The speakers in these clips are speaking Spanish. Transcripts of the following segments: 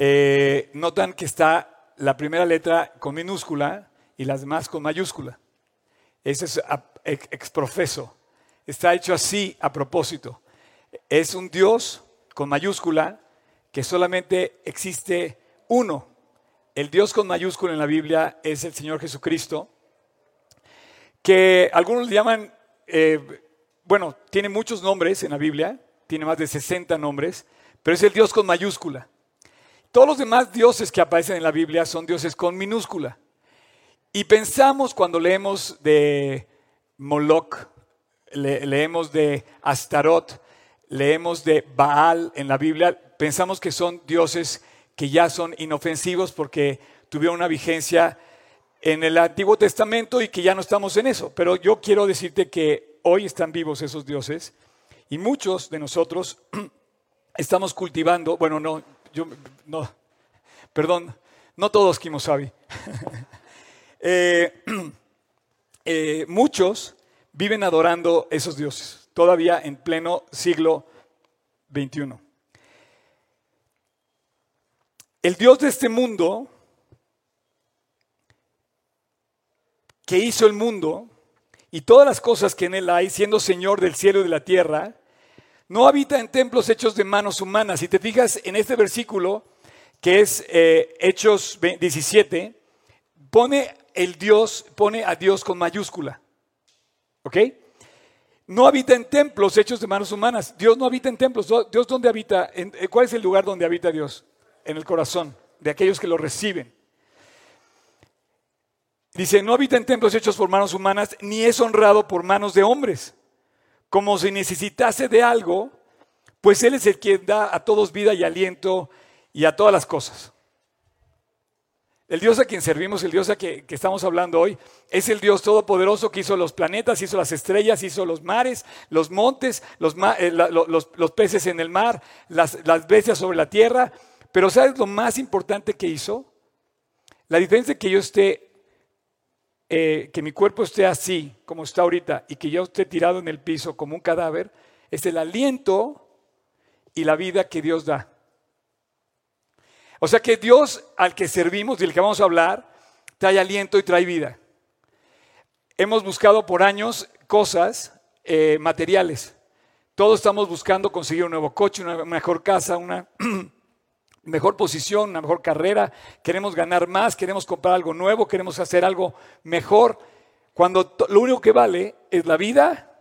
eh, notan que está la primera letra con minúscula y las demás con mayúscula. Ese es exprofeso. Está hecho así a propósito. Es un Dios con mayúscula que solamente existe uno. El Dios con mayúscula en la Biblia es el Señor Jesucristo, que algunos le llaman, eh, bueno, tiene muchos nombres en la Biblia, tiene más de 60 nombres, pero es el Dios con mayúscula. Todos los demás dioses que aparecen en la Biblia son dioses con minúscula. Y pensamos cuando leemos de Moloch, leemos de Astarot, leemos de Baal en la Biblia, pensamos que son dioses que ya son inofensivos porque tuvieron una vigencia en el Antiguo Testamento y que ya no estamos en eso. Pero yo quiero decirte que hoy están vivos esos dioses y muchos de nosotros estamos cultivando, bueno, no, yo, no, perdón, no todos Kimosabi. eh, eh, muchos viven adorando esos dioses, todavía en pleno siglo XXI. El Dios de este mundo, que hizo el mundo y todas las cosas que en él hay, siendo Señor del cielo y de la tierra, no habita en templos hechos de manos humanas. Si te fijas en este versículo, que es eh, Hechos 17, pone el Dios, pone a Dios con mayúscula. ¿Ok? No habita en templos hechos de manos humanas. Dios no habita en templos. Dios dónde habita? Eh, ¿Cuál es el lugar donde habita Dios? En el corazón de aquellos que lo reciben. Dice, no habita en templos hechos por manos humanas, ni es honrado por manos de hombres como si necesitase de algo, pues Él es el que da a todos vida y aliento y a todas las cosas. El Dios a quien servimos, el Dios a que, estamos hablando hoy, es el Dios todopoderoso que hizo los planetas, hizo las estrellas, hizo los mares, los montes, los, eh, peces en el mar, las, las, bestias sobre la tierra. Pero ¿sabes lo más importante que hizo? La diferencia que yo esté eh, que mi cuerpo esté así, como está ahorita, y que yo esté tirado en el piso como un cadáver, es el aliento y la vida que Dios da. O sea que Dios al que servimos y el que vamos a hablar, trae aliento y trae vida. Hemos buscado por años cosas eh, materiales. Todos estamos buscando conseguir un nuevo coche, una mejor casa, una mejor posición, una mejor carrera, queremos ganar más, queremos comprar algo nuevo, queremos hacer algo mejor, cuando lo único que vale es la vida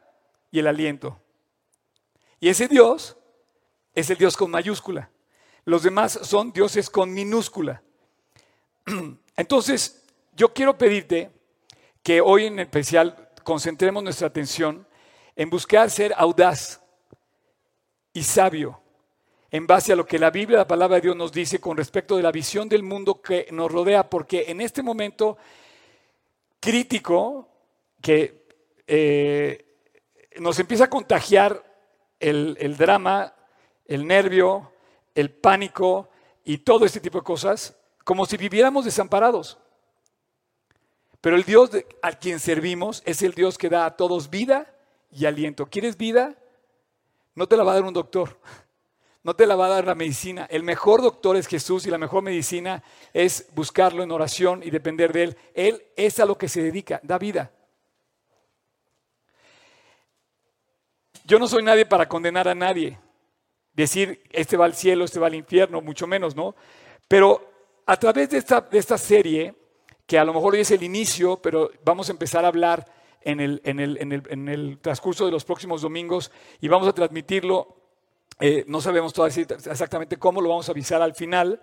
y el aliento. Y ese Dios es el Dios con mayúscula. Los demás son dioses con minúscula. Entonces, yo quiero pedirte que hoy en especial concentremos nuestra atención en buscar ser audaz y sabio en base a lo que la Biblia, la palabra de Dios nos dice con respecto de la visión del mundo que nos rodea, porque en este momento crítico que eh, nos empieza a contagiar el, el drama, el nervio, el pánico y todo este tipo de cosas, como si viviéramos desamparados. Pero el Dios al quien servimos es el Dios que da a todos vida y aliento. ¿Quieres vida? No te la va a dar un doctor no te la va a dar la medicina. El mejor doctor es Jesús y la mejor medicina es buscarlo en oración y depender de Él. Él es a lo que se dedica, da vida. Yo no soy nadie para condenar a nadie, decir, este va al cielo, este va al infierno, mucho menos, ¿no? Pero a través de esta, de esta serie, que a lo mejor hoy es el inicio, pero vamos a empezar a hablar en el, en el, en el, en el transcurso de los próximos domingos y vamos a transmitirlo eh, no sabemos todavía exactamente cómo, lo vamos a avisar al final.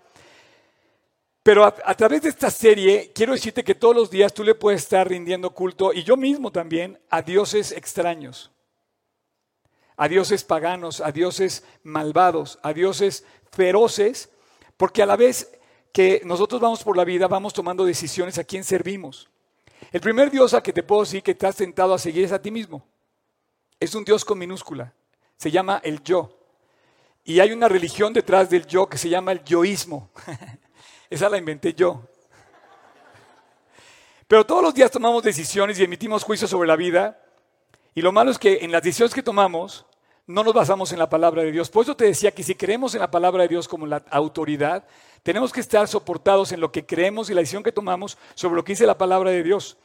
Pero a, a, través de esta serie, quiero decirte que todos los días tú le puedes estar rindiendo culto, y yo mismo también, a dioses extraños, a dioses paganos, a dioses malvados, a dioses feroces, porque a la vez que nosotros vamos por la vida, vamos tomando decisiones a quién servimos. El primer dios a que te puedo decir que estás tentado a seguir es a ti mismo. Es un dios con minúscula. Se llama el yo. Y hay una religión detrás del yo que se llama el yoísmo. Esa la inventé yo. Pero todos los días tomamos decisiones y emitimos juicios sobre la vida. Y lo malo es que en las decisiones que tomamos no nos basamos en la palabra de Dios. Por eso te decía que si creemos en la palabra de Dios como la autoridad, Tenemos que estar soportados en lo que creemos y la decisión que tomamos sobre lo que dice la palabra de Dios.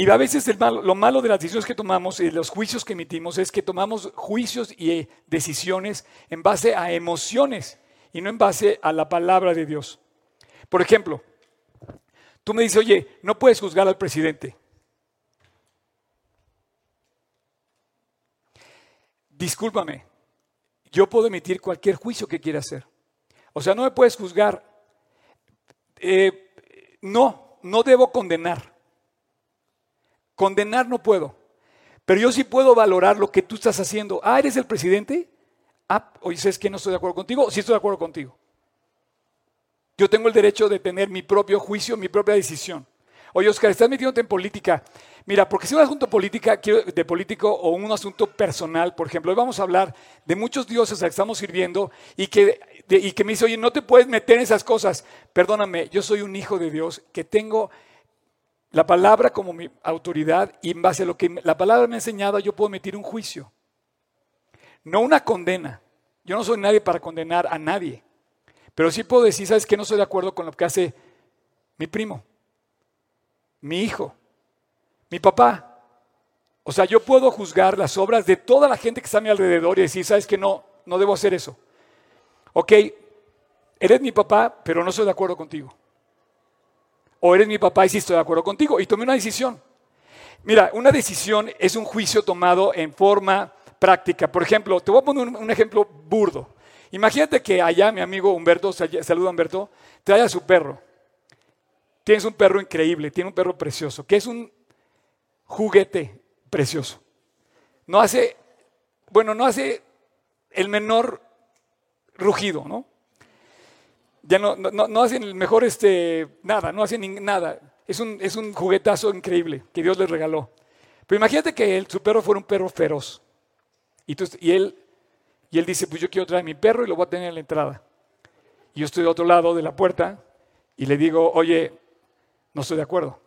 Y a veces lo malo de las decisiones que tomamos y los juicios que emitimos es que tomamos juicios y decisiones en base a emociones y no en base a la palabra de Dios. Por ejemplo, tú me dices, oye, no puedes juzgar al presidente. Discúlpame, yo puedo emitir cualquier juicio que quiera hacer. O sea, no me puedes juzgar. Eh, no, no debo condenar. Condenar no puedo. Pero yo sí puedo valorar lo que tú estás haciendo. Ah, ¿eres el presidente? Ah, oye, ¿sabes que no estoy de acuerdo contigo? Sí estoy de acuerdo contigo. Yo tengo el derecho de tener mi propio juicio, mi propia decisión. Oye, Oscar, estás metiéndote en política. Mira, porque si un asunto política, de político o un asunto personal, por ejemplo, hoy vamos a hablar de muchos dioses a los que estamos sirviendo y que, y que me dice, oye, no te puedes meter en esas cosas. Perdóname, yo soy un hijo de Dios que tengo la palabra como mi autoridad y en base a lo que la palabra me ha enseñado yo puedo emitir un juicio. No una condena. Yo no soy nadie para condenar a nadie. Pero sí puedo decir, ¿sabes qué? No estoy de acuerdo con lo que hace mi primo, mi hijo, mi papá. O sea, yo puedo juzgar las obras de toda la gente que está a mi alrededor y decir, ¿sabes qué? No, no debo hacer eso. Ok, eres mi papá, pero no estoy de acuerdo contigo o eres mi papá y sí estoy de acuerdo contigo. Y tomé una decisión. Mira, una decisión es un juicio tomado en forma práctica. Por ejemplo, te voy a poner un, ejemplo burdo. Imagínate que allá mi amigo Humberto, saluda Humberto, trae a su perro. Tienes un perro increíble, tiene un perro precioso, que es un juguete precioso. No hace, bueno, no hace el menor rugido, ¿no? Ya no, no, hacen el mejor, este, nada, no hacen nada. Es un, es un juguetazo increíble que Dios les regaló. Pero imagínate que su perro fuera un perro feroz. Y, y, él, y él dice, pues yo quiero traer mi perro y lo voy a tener en la entrada. Y yo estoy de otro lado de la puerta y le digo, oye, no estoy de acuerdo.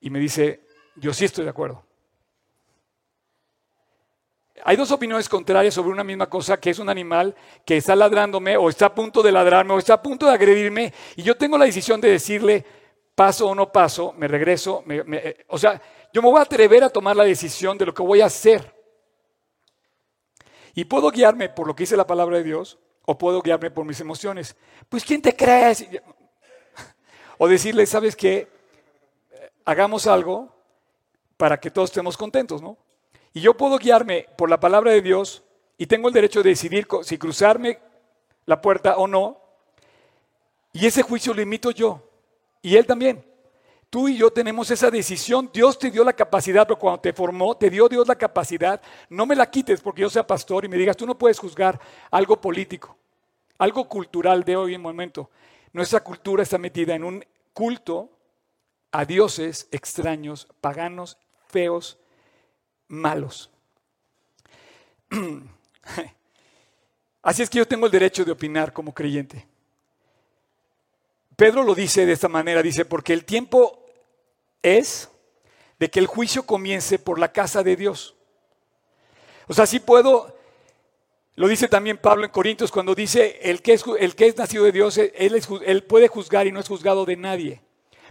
Y me dice, yo sí estoy de acuerdo. Hay dos opiniones contrarias sobre una misma cosa, que es un animal que está ladrándome o está a punto de ladrarme o está a punto de agredirme y yo tengo la decisión de decirle paso o no paso, me regreso, o sea, yo me voy a atrever a tomar la decisión de lo que voy a hacer. Y puedo guiarme por lo que dice la palabra de Dios o puedo guiarme por mis emociones. Pues ¿quién te crees? O decirle, ¿sabes qué? Hagamos algo para que todos estemos contentos, ¿no? Y yo puedo guiarme por la palabra de Dios y tengo el derecho de decidir si cruzarme la puerta o no. Y ese juicio lo emito yo. Y él también. Tú y yo tenemos esa decisión. Dios te dio la capacidad, pero cuando te formó, te dio Dios la capacidad. No me la quites porque yo sea pastor y me digas, tú no puedes juzgar algo político, algo cultural de hoy en momento. Nuestra cultura está metida en un culto a dioses extraños, paganos, feos, malos. Así es que yo tengo el derecho de opinar como creyente. Pedro lo dice de esta manera, dice, porque el tiempo es de que el juicio comience por la casa de Dios. O sea, sí puedo, lo dice también Pablo en Corintios cuando dice, el que es, el que es nacido de Dios, él, él puede juzgar y no es juzgado de nadie.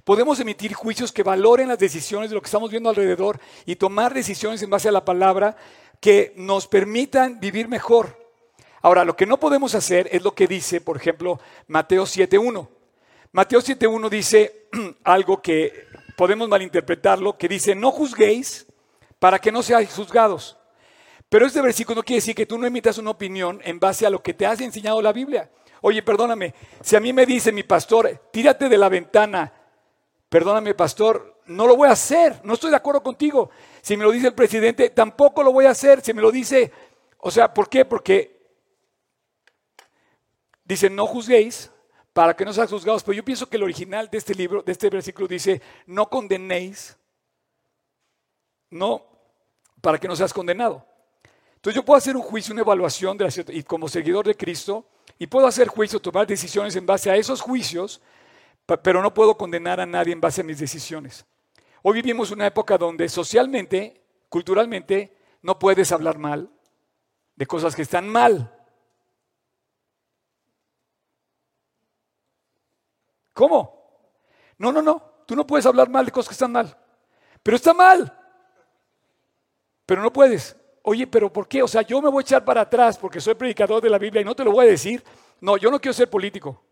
Podemos emitir juicios que valoren las decisiones de lo que estamos viendo alrededor y tomar decisiones en base a la palabra que nos permitan vivir mejor. Ahora, lo que no podemos hacer es lo que dice, por ejemplo, Mateo 7.1. Mateo 7.1 dice algo que podemos malinterpretarlo, que dice, no juzguéis para que no seáis juzgados. Pero este versículo no quiere decir que tú no emitas una opinión en base a lo que te has enseñado la Biblia. Oye, perdóname, si a mí me dice mi pastor, tírate de la ventana Perdóname, pastor, no lo voy a hacer, no estoy de acuerdo contigo. Si me lo dice el presidente, tampoco lo voy a hacer. Si me lo dice, o sea, ¿por qué? Porque dice, no juzguéis para que no sean juzgados. Pero yo pienso que el original de este libro, de este versículo, dice, no condenéis, no, para que no seas condenado. Entonces yo puedo hacer un juicio, una evaluación de la, y como seguidor de Cristo, y puedo hacer juicio, tomar decisiones en base a esos juicios pero no puedo condenar a nadie en base a mis decisiones. Hoy vivimos una época donde socialmente, culturalmente, no puedes hablar mal de cosas que están mal. ¿Cómo? No, no, no. Tú no puedes hablar mal de cosas que están mal. Pero está mal. Pero no puedes. Oye, pero ¿por qué? O sea, yo me voy a echar para atrás porque soy predicador de la Biblia y no te lo voy a decir. No, yo no quiero ser político.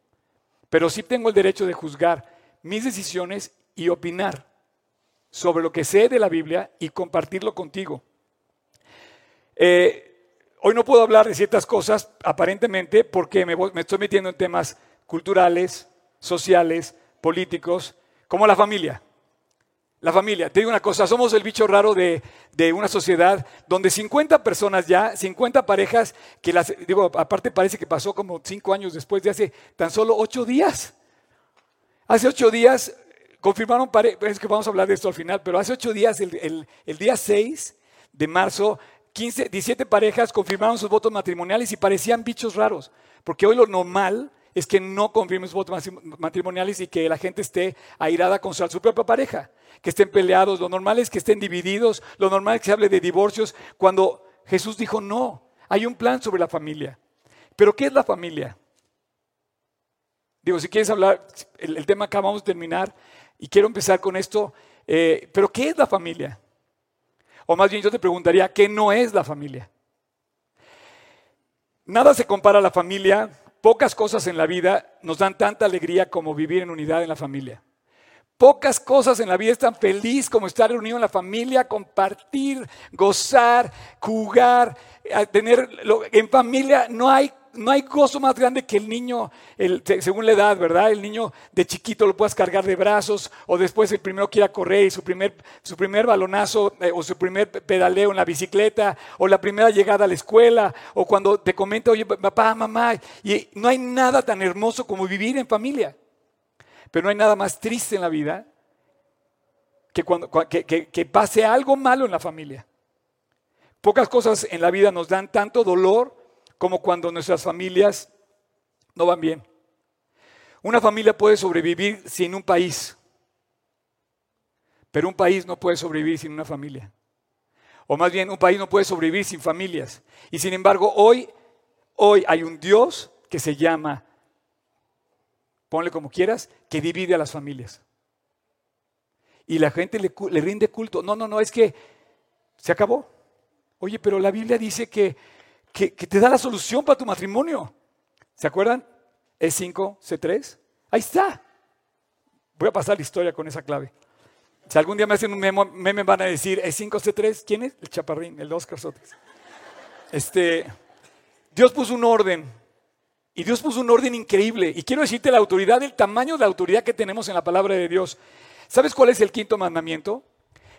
Pero sí tengo el derecho de juzgar mis decisiones y opinar sobre lo que sé de la Biblia y compartirlo contigo. Eh, hoy no puedo hablar de ciertas cosas aparentemente porque me, me estoy metiendo en temas culturales, sociales, políticos, como la familia. La familia, te digo una cosa, somos el bicho raro de, una sociedad donde 50 personas ya, 50 parejas, que las, digo, aparte parece que pasó como 5 años después de hace tan solo 8 días. Hace 8 días confirmaron, es que vamos a hablar de esto al final, pero hace 8 días, el, el día 6 de marzo, 15, 17 parejas confirmaron sus votos matrimoniales y parecían bichos raros, porque hoy lo normal es que no confirmes votos matrimoniales y que la gente esté airada con su propia pareja, que estén peleados. Lo normal es que estén divididos, lo normal es que se hable de divorcios, cuando Jesús dijo, no, hay un plan sobre la familia. Pero ¿qué es la familia? Digo, si quieres hablar, el, tema acá vamos a terminar y quiero empezar con esto, eh, pero ¿qué es la familia? O más bien yo te preguntaría, ¿qué no es la familia? Nada se compara a la familia Pocas cosas en la vida nos dan tanta alegría como vivir en unidad en la familia. Pocas cosas en la vida es tan feliz como estar reunido en la familia, compartir, gozar, jugar, tener en familia no hay no hay gozo más grande que el niño, según la edad, ¿verdad? El niño de chiquito lo puedas cargar de brazos o después el primero quiera correr y su primer, su primer balonazo eh, o su primer pedaleo en la bicicleta o la primera llegada a la escuela o cuando te comenta, oye, papá, mamá, y no hay nada tan hermoso como vivir en familia. Pero no hay nada más triste en la vida que, cuando, que pase algo malo en la familia. Pocas cosas en la vida nos dan tanto dolor como cuando nuestras familias no van bien. Una familia puede sobrevivir sin un país, pero un país no puede sobrevivir sin una familia. O más bien, un país no puede sobrevivir sin familias. Y sin embargo, hoy, hoy hay un Dios que se llama, ponle como quieras, que divide a las familias. Y la gente le, rinde culto. No, no, no, es que se acabó. Oye, pero la Biblia dice que que, te da la solución para tu matrimonio. ¿Se acuerdan? E5, C3. Ahí está. Voy a pasar la historia con esa clave. Si algún día me hacen un meme, me van a decir E5, C3, ¿quién es? El chaparrín, el Oscar Sotes. Este, Dios puso un orden. Y Dios puso un orden increíble. Y quiero decirte la autoridad, el tamaño de la autoridad que tenemos en la palabra de Dios. ¿Sabes cuál es el quinto mandamiento?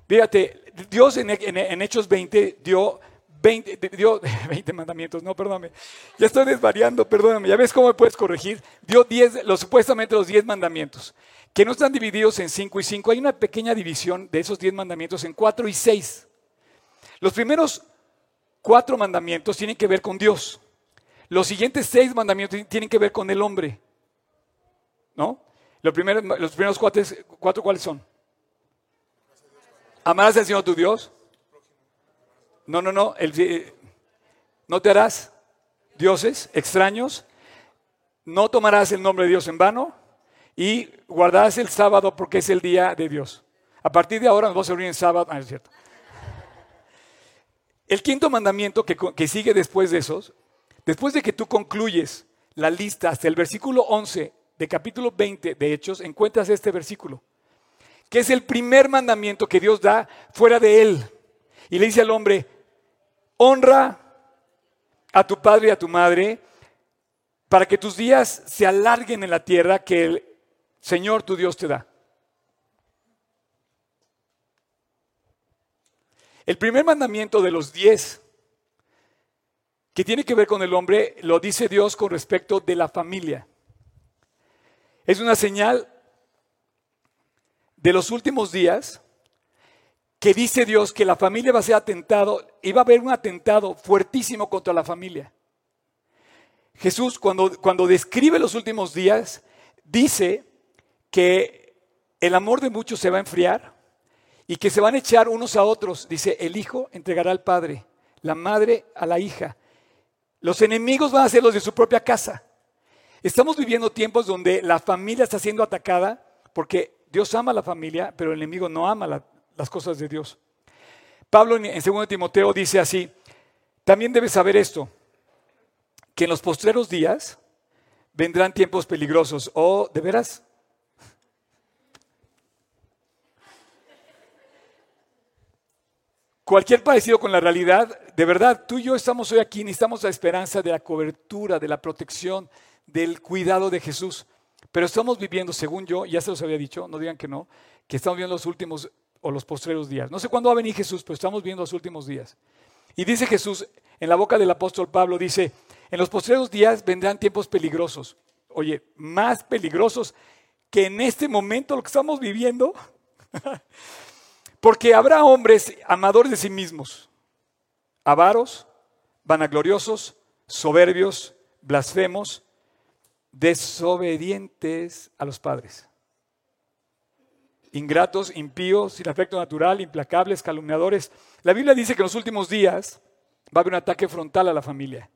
Fíjate, Dios en, en Hechos 20 dio 20, dio 20 mandamientos, no, perdóname. Ya estoy desvariando, perdóname. ¿Ya ves cómo me puedes corregir? Dio 10, los, supuestamente los 10 mandamientos, que no están divididos en 5 y 5. Hay una pequeña división de esos 10 mandamientos en 4 y 6. Los primeros 4 mandamientos tienen que ver con Dios. Los siguientes 6 mandamientos tienen que ver con el hombre. ¿No? Los primeros, cuatro, ¿cuáles son? Amarás al Señor tu Dios no, no, no. no te harás dioses extraños. No tomarás el nombre de Dios en vano. Y guardarás el sábado porque es el día de Dios. A partir de ahora nos vamos a reunir en sábado. Ah, es cierto. El quinto mandamiento que, que sigue después de esos, después de que tú concluyes la lista hasta el versículo 11 de capítulo 20 de Hechos, encuentras este versículo, que es el primer mandamiento que Dios da fuera de él. Y le dice al hombre, honra a tu padre y a tu madre para que tus días se alarguen en la tierra que el Señor tu Dios te da. El primer mandamiento de los diez que tiene que ver con el hombre lo dice Dios con respecto de la familia. Es una señal de los últimos días que dice Dios que la familia va a ser atentado y va a haber un atentado fuertísimo contra la familia. Jesús cuando, cuando describe los últimos días dice que el amor de muchos se va a enfriar y que se van a echar unos a otros. Dice, el hijo entregará al padre, la madre a la hija. Los enemigos van a ser los de su propia casa. Estamos viviendo tiempos donde la familia está siendo atacada porque Dios ama a la familia, pero el enemigo no ama las cosas de Dios. Pablo en, en 2 Timoteo dice así, también debes saber esto, que en los postreros días vendrán tiempos peligrosos. ¿O oh, de veras? Cualquier parecido con la realidad, de verdad, tú y yo estamos hoy aquí, necesitamos la esperanza de la cobertura, de la protección, del cuidado de Jesús. Pero estamos viviendo, según yo, ya se los había dicho, no digan que no, que estamos viendo los últimos o los postreros días. No sé cuándo va a venir Jesús, pero estamos viendo los últimos días. Y dice Jesús, en la boca del apóstol Pablo, dice, en los postreros días vendrán tiempos peligrosos. Oye, más peligrosos que en este momento lo que estamos viviendo. Porque habrá hombres amadores de sí mismos, avaros, vanagloriosos, soberbios, blasfemos, desobedientes a los padres, ingratos, impíos, sin afecto natural, implacables, calumniadores. La Biblia dice que en los últimos días va a haber un ataque frontal a la familia.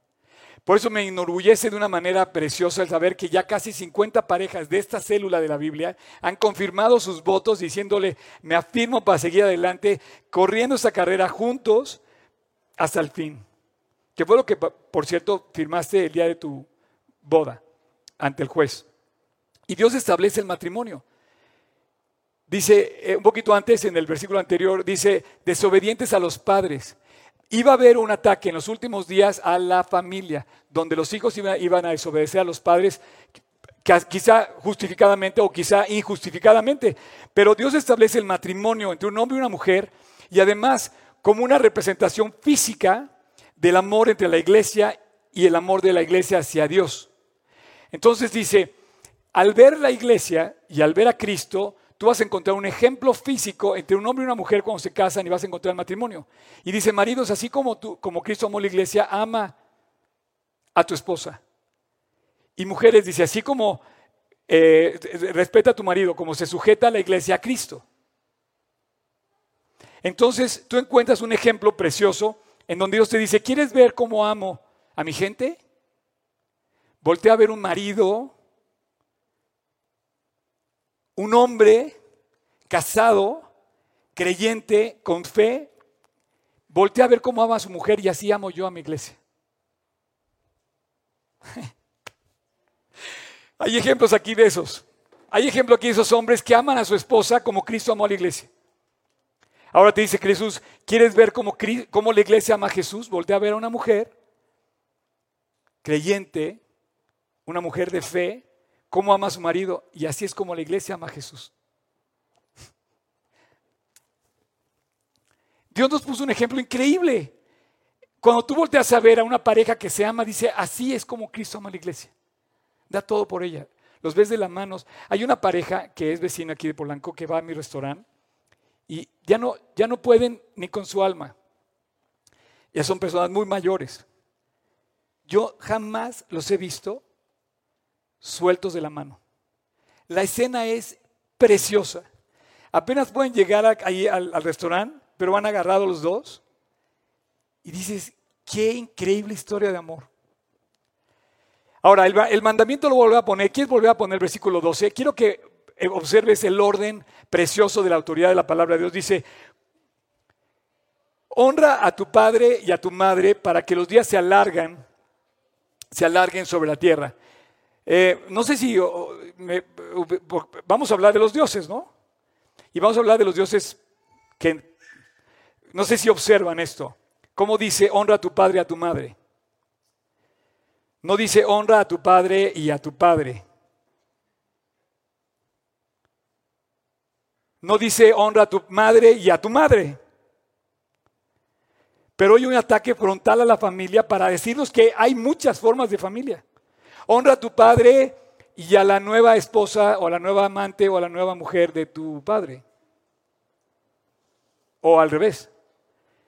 Por eso me enorgullece de una manera preciosa el saber que ya casi 50 parejas de esta célula de la Biblia han confirmado sus votos diciéndole, me afirmo para seguir adelante, corriendo esta carrera juntos hasta el fin. Que fue lo que, por cierto, firmaste el día de tu boda ante el juez. Y Dios establece el matrimonio. Dice, eh, un poquito antes, en el versículo anterior, dice, desobedientes a los padres Iba a haber un ataque en los últimos días a la familia, donde los hijos iban a desobedecer a los padres, quizá justificadamente o quizá injustificadamente. Pero Dios establece el matrimonio entre un hombre y una mujer y además como una representación física del amor entre la iglesia y el amor de la iglesia hacia Dios. Entonces dice, al ver la iglesia y al ver a Cristo, vas a encontrar un ejemplo físico entre un hombre y una mujer cuando se casan y vas a encontrar el matrimonio. Y dice, maridos, así como, tú, como Cristo amó la iglesia, ama a tu esposa. Y mujeres, dice, así como eh, respeta a tu marido, como se sujeta a la iglesia a Cristo. Entonces tú encuentras un ejemplo precioso en donde Dios te dice, ¿quieres ver cómo amo a mi gente? Voltea a ver un marido un hombre casado, creyente, con fe, voltea a ver cómo ama a su mujer y así amo yo a mi iglesia. Hay ejemplos aquí de esos. Hay ejemplos aquí de esos hombres que aman a su esposa como Cristo amó a la iglesia. Ahora te dice Jesús, ¿quieres ver cómo, cómo la iglesia ama a Jesús? Voltea a ver a una mujer creyente, una mujer de fe, cómo ama a su marido y así es como la iglesia ama a Jesús. Dios nos puso un ejemplo increíble. Cuando tú volteas a ver a una pareja que se ama, dice, así es como Cristo ama a la iglesia. Da todo por ella. Los ves de las manos. Hay una pareja que es vecina aquí de Polanco que va a mi restaurante y ya no, ya no pueden ni con su alma. Ya son personas muy mayores. Yo jamás los he visto sueltos de la mano. La escena es preciosa. Apenas pueden llegar ahí al, restaurante, pero van agarrados los dos. Y dices, qué increíble historia de amor. Ahora, el, mandamiento lo vuelvo a poner. ¿Quieres volver a poner el versículo 12? Quiero que eh, observes el orden precioso de la autoridad de la palabra de Dios. Dice, honra a tu padre y a tu madre para que los días se alargan, se alarguen sobre la tierra. Eh, no sé si vamos a hablar de los dioses, ¿no? Y vamos a hablar de los dioses que no sé si observan esto. ¿Cómo dice honra a tu padre y a tu madre? No dice honra a tu padre y a tu padre. No dice honra a tu madre y a tu madre. Pero hay un ataque frontal a la familia para decirnos que hay muchas formas de familia. Honra a tu padre y a la nueva esposa o a la nueva amante o a la nueva mujer de tu padre. O al revés.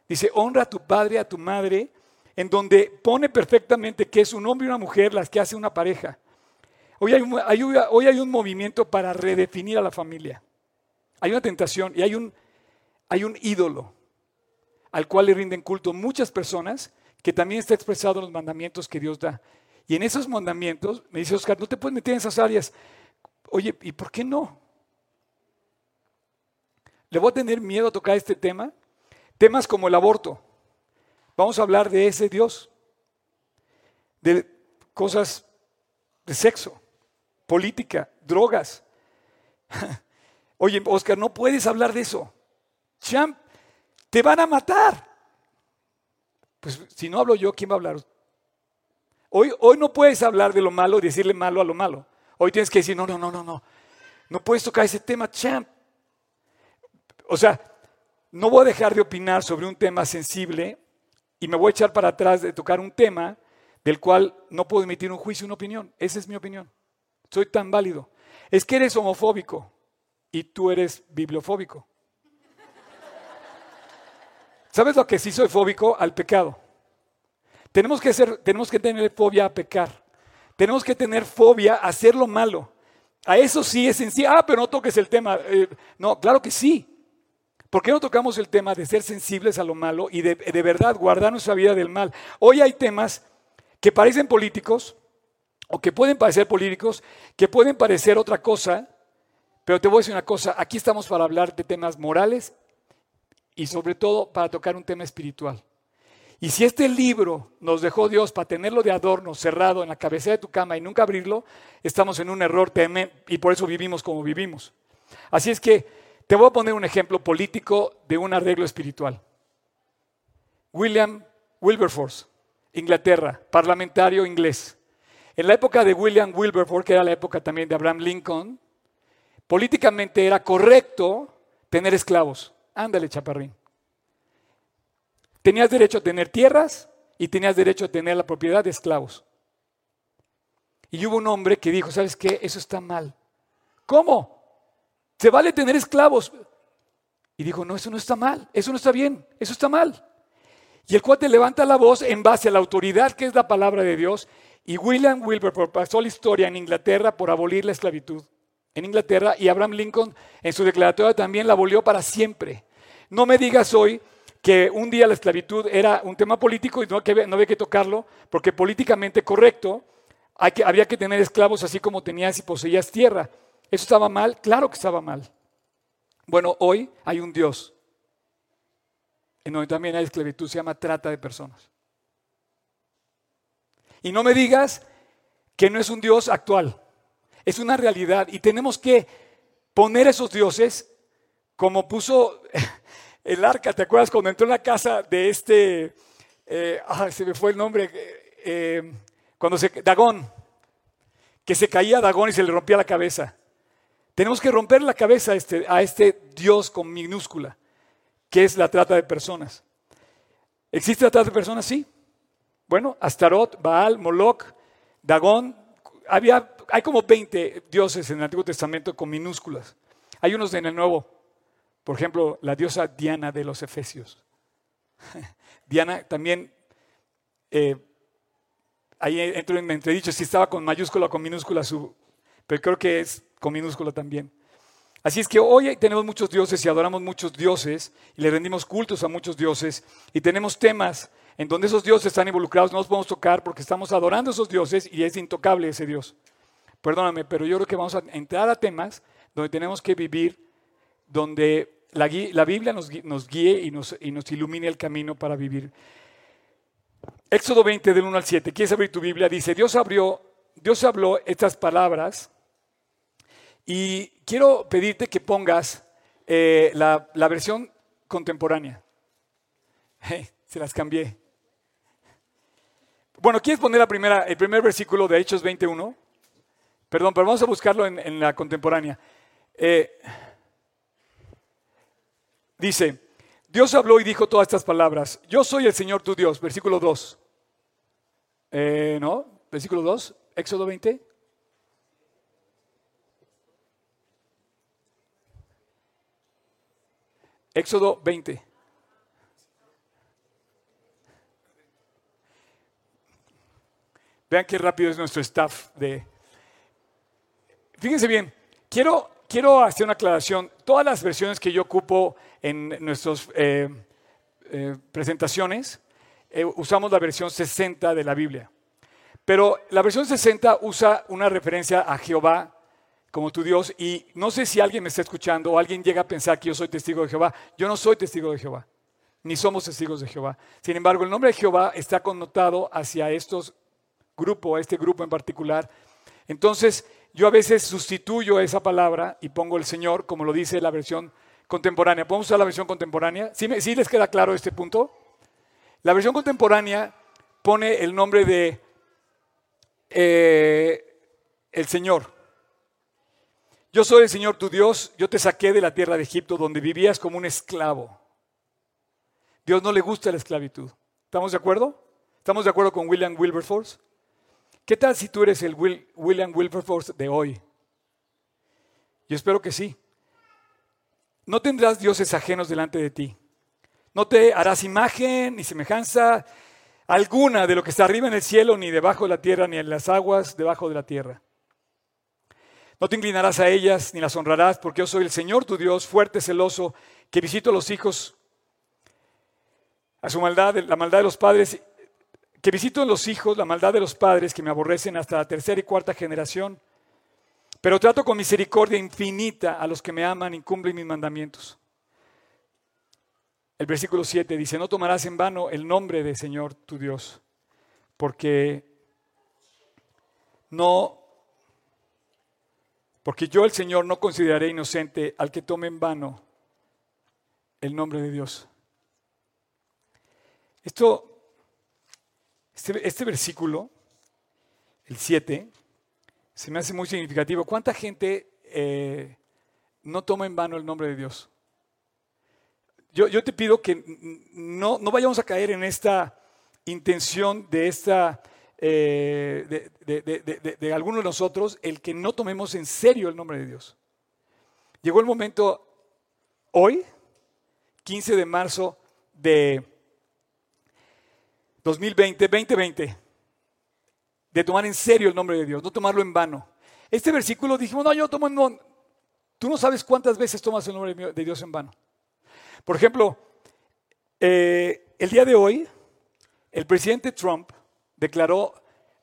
Dice, honra a tu padre, a tu madre, en donde pone perfectamente que es un hombre y una mujer las que hace una pareja. Hoy hay, un, hoy hay un movimiento para redefinir a la familia. Hay una tentación y hay un, hay un ídolo al cual le rinden culto muchas personas que también está expresado en los mandamientos que Dios da. Y en esos mandamientos, me dice Oscar, no te puedes meter en esas áreas. Oye, ¿y por qué no? ¿Le voy a tener miedo a tocar este tema? Temas como el aborto. Vamos a hablar de ese Dios, de cosas de sexo, política, drogas. Oye, Oscar, no puedes hablar de eso. Champ, te van a matar. Pues si no hablo yo, ¿quién va a hablar? Hoy, hoy no puedes hablar de lo malo y decirle malo a lo malo. Hoy tienes que decir, no, no, no, no, no. No puedes tocar ese tema, champ. O sea, no voy a dejar de opinar sobre un tema sensible y me voy a echar para atrás de tocar un tema del cual no puedo emitir un juicio, una opinión. Esa es mi opinión. Soy tan válido. Es que eres homofóbico y tú eres bibliofóbico. ¿Sabes lo que sí soy fóbico? Al pecado. Tenemos que, tener fobia a pecar. Tenemos que tener fobia a hacer lo malo. A eso sí es sencillo. Ah, pero no toques el tema. Eh, no, claro que sí. ¿Por qué no tocamos el tema de ser sensibles a lo malo y de, verdad guardar nuestra vida del mal? Hoy hay temas que parecen políticos o que pueden parecer políticos, que pueden parecer otra cosa, pero te voy a decir una cosa, aquí estamos para hablar de temas morales y sobre todo para tocar un tema espiritual. Y si este libro nos dejó Dios para tenerlo de adorno cerrado en la cabecera de tu cama y nunca abrirlo, estamos en un error y por eso vivimos como vivimos. Así es que te voy a poner un ejemplo político de un arreglo espiritual. William Wilberforce, Inglaterra, parlamentario inglés. En la época de William Wilberforce, que era la época también de Abraham Lincoln, políticamente era correcto tener esclavos. Ándale, chaparrín. Tenías derecho a tener tierras y tenías derecho a tener la propiedad de esclavos. Y hubo un hombre que dijo, ¿sabes qué? Eso está mal. ¿Cómo? Se vale tener esclavos. Y dijo, no, eso no está mal, eso no está bien, eso está mal. Y el cuate levanta la voz en base a la autoridad que es la palabra de Dios. Y William Wilberforce pasó la historia en Inglaterra por abolir la esclavitud. En Inglaterra y Abraham Lincoln en su declaratoria también la abolió para siempre. No me digas hoy que un día la esclavitud era un tema político y no, que, no había que tocarlo, porque políticamente correcto hay que, había que tener esclavos así como tenías y poseías tierra. ¿Eso estaba mal? Claro que estaba mal. Bueno, hoy hay un Dios en donde también hay esclavitud, se llama trata de personas. Y no me digas que no es un Dios actual, es una realidad y tenemos que poner esos dioses como puso el arca, ¿te acuerdas cuando entró en la casa de este, ah, se me fue el nombre, eh, cuando se, Dagón, que se caía Dagón y se le rompía la cabeza. Tenemos que romper la cabeza a este, a este Dios con minúscula, que es la trata de personas. ¿Existe la trata de personas? Sí. Bueno, Astarot, Baal, Moloch, Dagón, había, hay como 20 dioses en el Antiguo Testamento con minúsculas. Hay unos en el Nuevo, por ejemplo, la diosa Diana de los Efesios. Diana también, eh, ahí entro en entredicho si estaba con mayúscula o con minúscula, su, pero creo que es con minúscula también. Así es que hoy tenemos muchos dioses y adoramos muchos dioses y le rendimos cultos a muchos dioses y tenemos temas en donde esos dioses están involucrados, no los podemos tocar porque estamos adorando a esos dioses y es intocable ese Dios. Perdóname, pero yo creo que vamos a entrar a temas donde tenemos que vivir, donde la, la Biblia nos, nos guíe y nos, y nos ilumine el camino para vivir. Éxodo 20, del 1 al 7. ¿Quieres abrir tu Biblia? Dice, Dios abrió, Dios habló estas palabras y quiero pedirte que pongas eh, la, versión contemporánea. se las cambié. Bueno, ¿quieres poner la primera, el primer versículo de Hechos 21? Perdón, pero vamos a buscarlo en, la contemporánea. Eh, dice, Dios habló y dijo todas estas palabras. Yo soy el Señor tu Dios, versículo 2. Eh, ¿No? Versículo 2, Éxodo 20. Éxodo 20. Vean qué rápido es nuestro staff de... Fíjense bien, quiero, quiero hacer una aclaración. Todas las versiones que yo ocupo en nuestras eh, eh, presentaciones, eh, usamos la versión 60 de la Biblia. Pero la versión 60 usa una referencia a Jehová como tu Dios y no sé si alguien me está escuchando o alguien llega a pensar que yo soy testigo de Jehová. Yo no soy testigo de Jehová, ni somos testigos de Jehová. Sin embargo, el nombre de Jehová está connotado hacia estos grupos, a este grupo en particular. Entonces, yo a veces sustituyo esa palabra y pongo el Señor, como lo dice la versión contemporánea. ¿Podemos usar la versión contemporánea? ¿Sí, ¿Sí les queda claro este punto? La versión contemporánea pone el nombre de eh, el Señor. Yo soy el Señor tu Dios, yo te saqué de la tierra de Egipto donde vivías como un esclavo. Dios no le gusta la esclavitud. ¿Estamos de acuerdo? ¿Estamos de acuerdo con William Wilberforce? ¿Qué tal si tú eres el William Wilberforce de hoy? Yo espero que sí. No tendrás dioses ajenos delante de ti. No te harás imagen ni semejanza alguna de lo que está arriba en el cielo, ni debajo de la tierra, ni en las aguas debajo de la tierra. No te inclinarás a ellas, ni las honrarás, porque yo soy el Señor tu Dios, fuerte, celoso, que visito a los hijos a su maldad, la maldad de los padres, que visito en los hijos la maldad de los padres que me aborrecen hasta la tercera y cuarta generación, pero trato con misericordia infinita a los que me aman y cumplen mis mandamientos. El versículo 7 dice, no tomarás en vano el nombre del Señor tu Dios, porque no, porque yo el Señor no consideraré inocente al que tome en vano el nombre de Dios. Esto, este, este versículo, el 7, se me hace muy significativo. ¿Cuánta gente eh, no toma en vano el nombre de Dios? Yo, te pido que no, vayamos a caer en esta intención de esta eh, de, de, algunos de nosotros el que no tomemos en serio el nombre de Dios. Llegó el momento hoy, 15 de marzo de 2020, 2020, de tomar en serio el nombre de Dios, no tomarlo en vano. Este versículo dijimos, no, yo tomo en vano. Tú no sabes cuántas veces tomas el nombre de Dios en vano. Por ejemplo, eh, el día de hoy, el presidente Trump declaró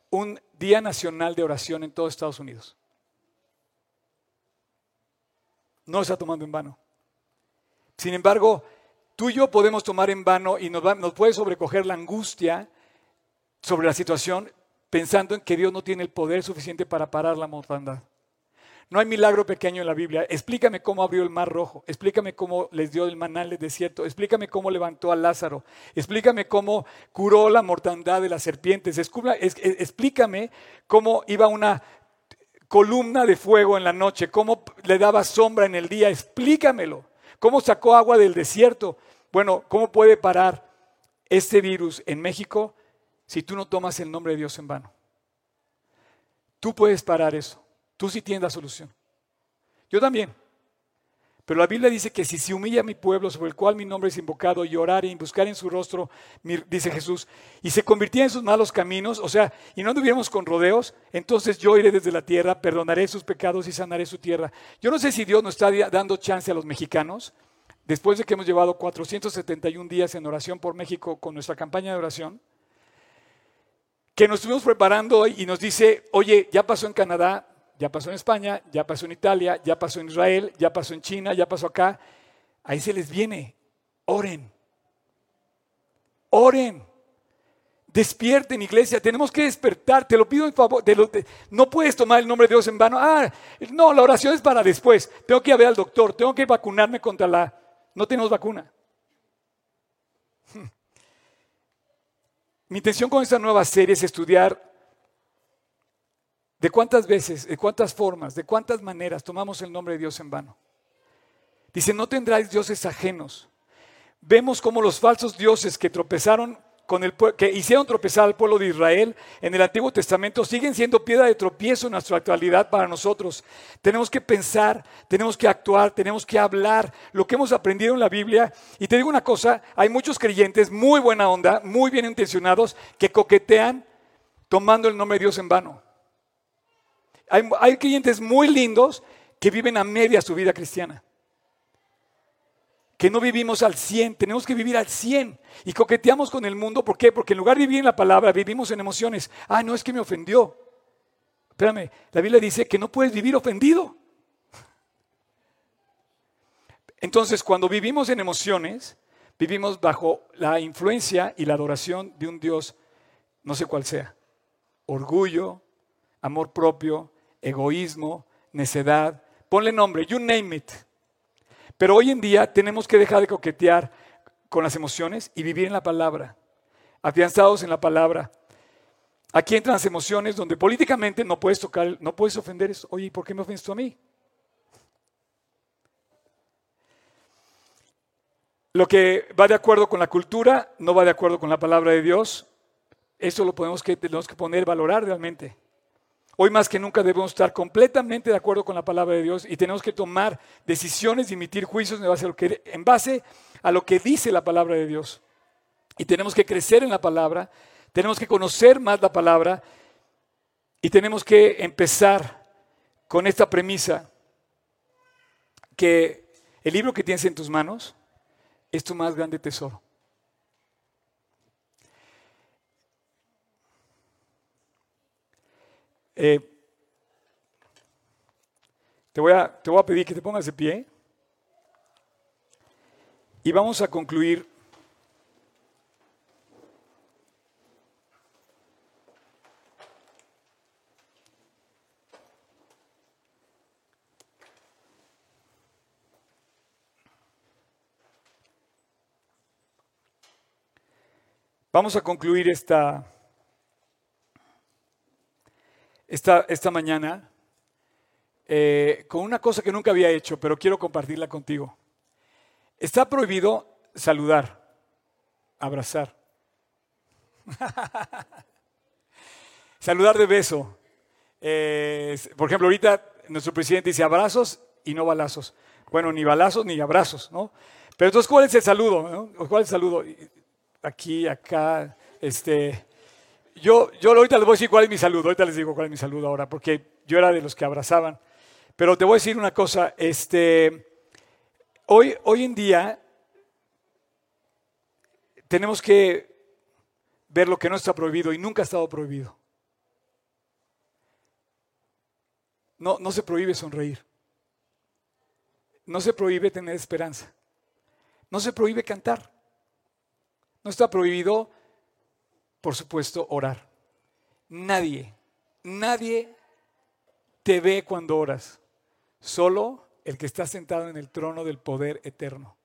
un Día Nacional de Oración en todo Estados Unidos. No está tomando en vano. Sin embargo, tú y yo podemos tomar en vano y nos, nos puede sobrecoger la angustia sobre la situación pensando en que Dios no tiene el poder suficiente para parar la mortandad. No hay milagro pequeño en la Biblia. Explícame cómo abrió el mar rojo. Explícame cómo les dio el maná del desierto. Explícame cómo levantó a Lázaro. Explícame cómo curó la mortandad de las serpientes. Explícame cómo iba una columna de fuego en la noche. Cómo le daba sombra en el día. Explícamelo. Cómo sacó agua del desierto. Bueno, ¿cómo puede parar este virus en México si tú no tomas el nombre de Dios en vano? Tú puedes parar eso. Tú sí tienes la solución. Yo también. Pero la Biblia dice que si se humilla mi pueblo sobre el cual mi nombre es invocado y orar y buscar en su rostro, dice Jesús, y se convirtiera en sus malos caminos, o sea, y no anduviéramos con rodeos, entonces yo iré desde la tierra, perdonaré sus pecados y sanaré su tierra. Yo no sé si Dios nos está dando chance a los mexicanos, después de que hemos llevado 471 días en oración por México con nuestra campaña de oración, que nos estuvimos preparando y nos dice, oye, ya pasó en Canadá, ya pasó en España, ya pasó en Italia, ya pasó en Israel, ya pasó en China, ya pasó acá. Ahí se les viene. Oren. Oren. Despierten, iglesia. Tenemos que despertar. Te lo pido en favor. no puedes tomar el nombre de Dios en vano. Ah, no, la oración es para después. Tengo que ir a ver al doctor. Tengo que vacunarme contra la... No tenemos vacuna. Mi intención con esta nueva serie es estudiar ¿De cuántas veces, de cuántas formas, de cuántas maneras tomamos el nombre de Dios en vano? Dice, no tendráis dioses ajenos. Vemos como los falsos dioses que tropezaron con el que hicieron tropezar al pueblo de Israel en el Antiguo Testamento siguen siendo piedra de tropiezo en nuestra actualidad para nosotros. Tenemos que pensar, tenemos que actuar, tenemos que hablar lo que hemos aprendido en la Biblia. Y te digo una cosa, hay muchos creyentes muy buena onda, muy bien intencionados, que coquetean tomando el nombre de Dios en vano. Hay, clientes muy lindos que viven a media su vida cristiana. que no vivimos al 100, tenemos que vivir al 100 y coqueteamos con el mundo. ¿Por qué? Porque en lugar de vivir en la palabra, vivimos en emociones. Ah, no es que me ofendió. Espérame, la Biblia dice que no puedes vivir ofendido. Entonces, cuando vivimos en emociones, vivimos bajo la influencia y la adoración de un Dios, no sé cuál sea. Orgullo, amor propio, egoísmo, necedad. Ponle nombre, you name it. Pero hoy en día tenemos que dejar de coquetear con las emociones y vivir en la palabra, afianzados en la palabra. Aquí entran las emociones donde políticamente no puedes tocar, no puedes ofender eso. Oye, ¿por qué me ofendes tú a mí? Lo que va de acuerdo con la cultura no va de acuerdo con la palabra de Dios. Eso lo podemos que, tenemos que poner, valorar realmente. Hoy más que nunca debemos estar completamente de acuerdo con la palabra de Dios y tenemos que tomar decisiones y emitir juicios en base, a lo que, dice la palabra de Dios. Y tenemos que crecer en la palabra, tenemos que conocer más la palabra y tenemos que empezar con esta premisa que el libro que tienes en tus manos es tu más grande tesoro. Eh, te, voy a, te voy a pedir que te pongas de pie y vamos a concluir. Vamos a concluir esta, esta, esta mañana eh, con una cosa que nunca había hecho, pero quiero compartirla contigo. Está prohibido saludar, abrazar. saludar de beso. Eh, por ejemplo, ahorita nuestro presidente dice abrazos y no balazos. Bueno, ni balazos ni abrazos, ¿no? Pero entonces, ¿cuál es el saludo? ¿Cuál es el saludo? aquí, acá, este, yo, yo ahorita les voy a decir cuál es mi saludo, ahorita les digo cuál es mi saludo ahora, porque yo era de los que abrazaban. Pero te voy a decir una cosa, este, hoy, hoy en día tenemos que ver lo que no está prohibido y nunca ha estado prohibido. No, no se prohíbe sonreír. No se prohíbe tener esperanza. No se prohíbe cantar. No está prohibido, por supuesto, orar. Nadie, nadie te ve cuando oras. Solo el que está sentado en el trono del poder eterno.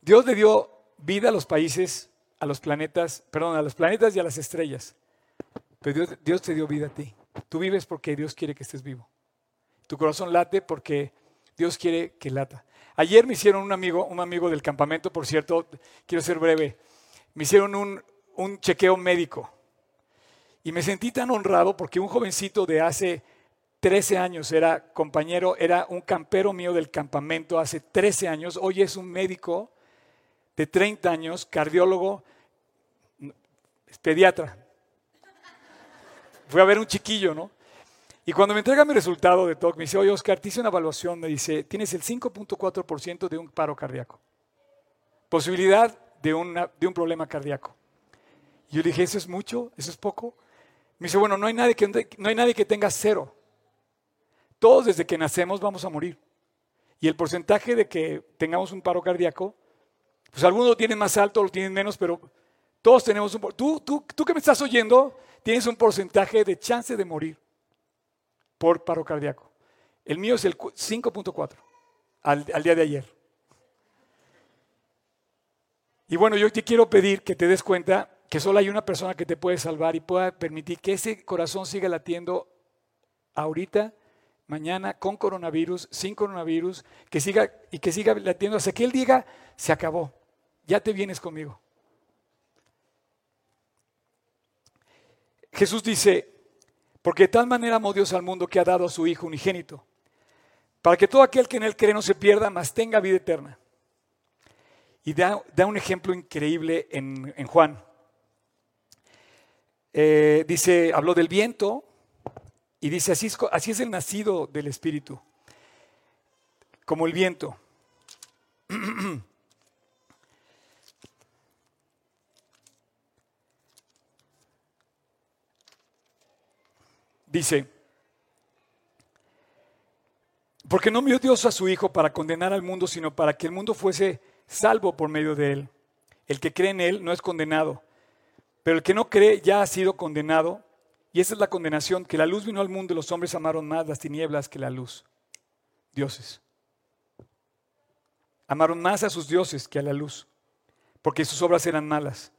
Dios le dio vida a los países, a los planetas, perdón, a los planetas y a las estrellas. Pero Dios, Dios te dio vida a ti. Tú vives porque Dios quiere que estés vivo. Tu corazón late porque Dios quiere que lata. Ayer me hicieron un amigo, un amigo del campamento, por cierto, quiero ser breve, me hicieron un, un chequeo médico. Y me sentí tan honrado porque un jovencito de hace 13 años era compañero, era un campero mío del campamento hace 13 años, hoy es un médico de 30 años, cardiólogo, pediatra. Fui a ver un chiquillo, ¿no? Y cuando me entrega mi resultado de TOC, me dice, oye Oscar, te hice una evaluación, me dice, tienes el 5.4% de un paro cardíaco. Posibilidad de, de un problema cardíaco. Y yo le dije, ¿eso es mucho? ¿Eso es poco? Me dice, bueno, no hay, nadie que, no hay nadie que tenga cero. Todos desde que nacemos vamos a morir. Y el porcentaje de que tengamos un paro cardíaco, pues algunos lo tienen más alto, lo tienen menos, pero todos tenemos un... Tú, tú, tú que me estás oyendo, tienes un porcentaje de chance de morir por paro cardíaco. El mío es el 5.4 al, día de ayer. Y bueno, yo te quiero pedir que te des cuenta que solo hay una persona que te puede salvar y pueda permitir que ese corazón siga latiendo ahorita, mañana, con coronavirus, sin coronavirus, que siga y que siga latiendo hasta que Él diga, se acabó, ya te vienes conmigo. Jesús dice, porque de tal manera amó Dios al mundo que ha dado a su Hijo unigénito, para que todo aquel que en Él cree no se pierda, mas tenga vida eterna. Y da, un ejemplo increíble en, Juan. Eh, dice, habló del viento y dice, así es, así es el nacido del Espíritu, como el viento. Dice, porque no envió Dios a su Hijo para condenar al mundo, sino para que el mundo fuese salvo por medio de él. El que cree en él no es condenado, pero el que no cree ya ha sido condenado. Y esa es la condenación, que la luz vino al mundo y los hombres amaron más las tinieblas que la luz. Dioses. Amaron más a sus dioses que a la luz, porque sus obras eran malas.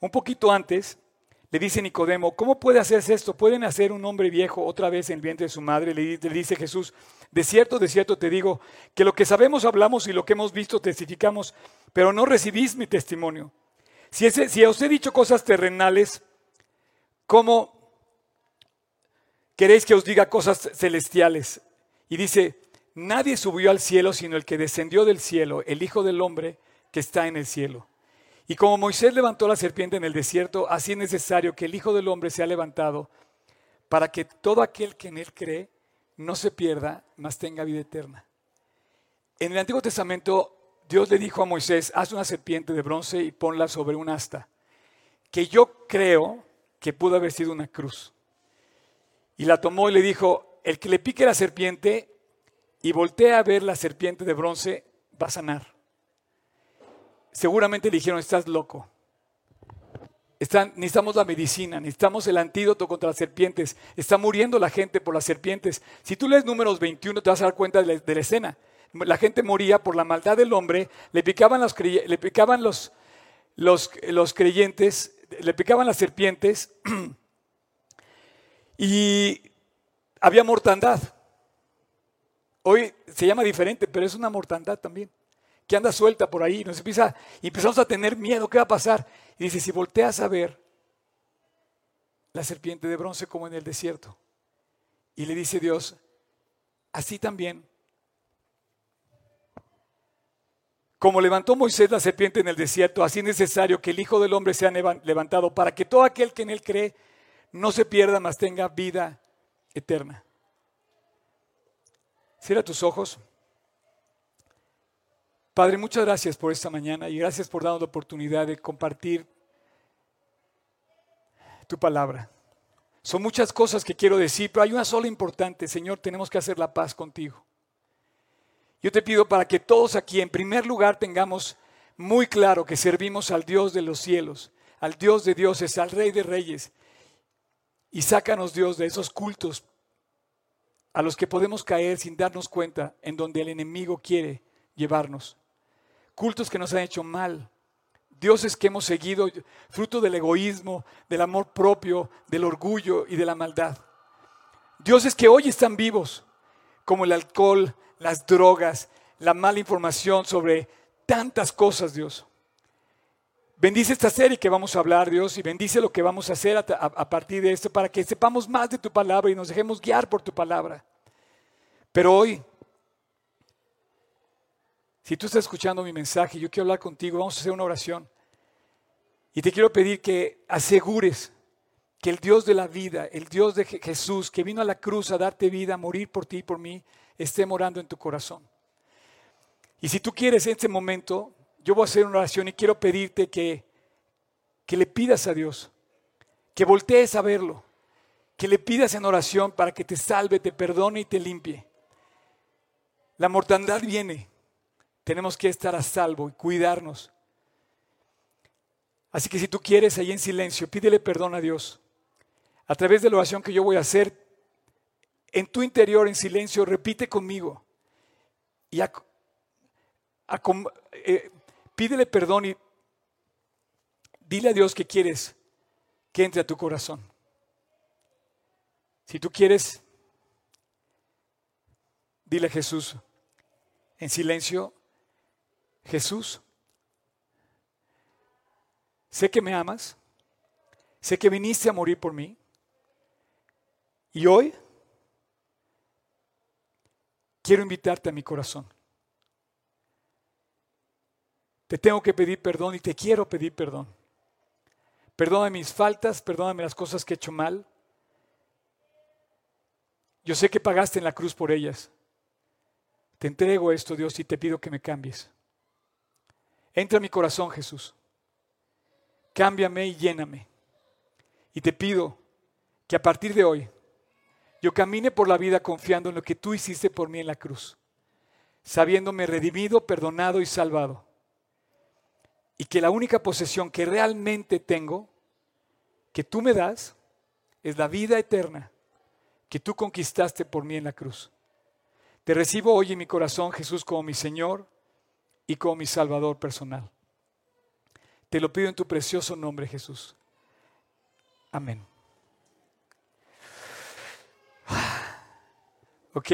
Un poquito antes, le dice Nicodemo, ¿cómo puede hacerse esto? ¿Pueden hacer un hombre viejo otra vez en el vientre de su madre? Le, dice Jesús, de cierto, de cierto te digo, que lo que sabemos hablamos y lo que hemos visto testificamos, pero no recibís mi testimonio. Si, os he dicho cosas terrenales, ¿cómo queréis que os diga cosas celestiales? Y dice, nadie subió al cielo sino el que descendió del cielo, el Hijo del Hombre que está en el cielo. Y como Moisés levantó la serpiente en el desierto, así es necesario que el Hijo del Hombre sea levantado para que todo aquel que en él cree no se pierda, mas tenga vida eterna. En el Antiguo Testamento, Dios le dijo a Moisés, haz una serpiente de bronce y ponla sobre un asta, que yo creo que pudo haber sido una cruz. Y la tomó y le dijo, el que le pique la serpiente y voltea a ver la serpiente de bronce, va a sanar seguramente le dijeron, estás loco. necesitamos la medicina, necesitamos el antídoto contra las serpientes. Está muriendo la gente por las serpientes. Si tú lees números 21 te vas a dar cuenta de la, escena. La gente moría por la maldad del hombre, le picaban, los, le picaban los, los, los creyentes, le picaban las serpientes y había mortandad. Hoy se llama diferente, pero es una mortandad también que anda suelta por ahí. Nos empieza, y empezamos a tener miedo, ¿qué va a pasar? Y dice, si volteas a ver la serpiente de bronce como en el desierto, y le dice Dios, así también, como levantó Moisés la serpiente en el desierto, así es necesario que el Hijo del Hombre sea levantado para que todo aquel que en él cree no se pierda, mas tenga vida eterna. Cierra tus ojos. Padre, muchas gracias por esta mañana y gracias por darnos la oportunidad de compartir tu palabra. Son muchas cosas que quiero decir, pero hay una sola importante. Señor, tenemos que hacer la paz contigo. Yo te pido para que todos aquí, en primer lugar, tengamos muy claro que servimos al Dios de los cielos, al Dios de dioses, al Rey de reyes. Y sácanos, Dios, de esos cultos a los que podemos caer sin darnos cuenta, en donde el enemigo quiere llevarnos cultos que nos han hecho mal, dioses que hemos seguido, fruto del egoísmo, del amor propio, del orgullo y de la maldad. Dioses que hoy están vivos, como el alcohol, las drogas, la mala información sobre tantas cosas, Dios. Bendice esta serie que vamos a hablar, Dios, y bendice lo que vamos a hacer a, partir de esto para que sepamos más de tu palabra y nos dejemos guiar por tu palabra. Pero hoy si tú estás escuchando mi mensaje, yo quiero hablar contigo, vamos a hacer una oración. Y te quiero pedir que asegures que el Dios de la vida, el Dios de Jesús, que vino a la cruz a darte vida, a morir por ti y por mí, esté morando en tu corazón. Y si tú quieres en este momento, yo voy a hacer una oración y quiero pedirte que, que le pidas a Dios, que voltees a verlo, que le pidas en oración para que te salve, te perdone y te limpie. La mortandad viene, tenemos que estar a salvo y cuidarnos. Así que si tú quieres ahí en silencio, pídele perdón a Dios. A través de la oración que yo voy a hacer, en tu interior, en silencio, repite conmigo. Y eh, pídele perdón y dile a Dios que quieres que entre a tu corazón. Si tú quieres, dile a Jesús en silencio, Jesús, sé que me amas, sé que viniste a morir por mí, y hoy quiero invitarte a mi corazón. Te tengo que pedir perdón y te quiero pedir perdón. Perdóname mis faltas, perdóname las cosas que he hecho mal. Yo sé que pagaste en la cruz por ellas. Te entrego esto, Dios, y te pido que me cambies. Entra en mi corazón, Jesús. Cámbiame y lléname. Y te pido que a partir de hoy yo camine por la vida confiando en lo que tú hiciste por mí en la cruz, sabiéndome redimido, perdonado y salvado. Y que la única posesión que realmente tengo, que tú me das, es la vida eterna que tú conquistaste por mí en la cruz. Te recibo hoy en mi corazón, Jesús, como mi Señor y como mi Salvador personal. Te lo pido en tu precioso nombre, Jesús. Amén. Ok.